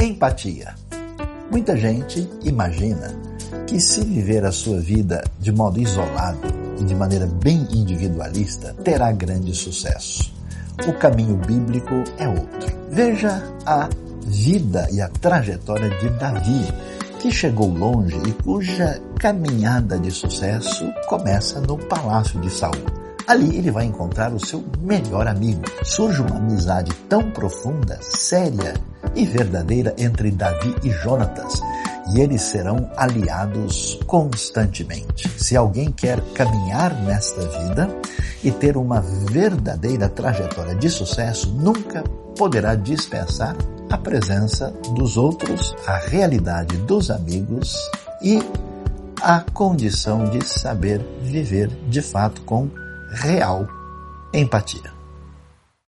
Empatia. Muita gente imagina que se viver a sua vida de modo isolado e de maneira bem individualista, terá grande sucesso. O caminho bíblico é outro. Veja a vida e a trajetória de Davi, que chegou longe e cuja caminhada de sucesso começa no palácio de Saul. Ali ele vai encontrar o seu melhor amigo. Surge uma amizade tão profunda, séria e verdadeira entre Davi e Jonatas, e eles serão aliados constantemente. Se alguém quer caminhar nesta vida e ter uma verdadeira trajetória de sucesso, nunca poderá dispensar a presença dos outros, a realidade dos amigos e a condição de saber viver de fato com real empatia.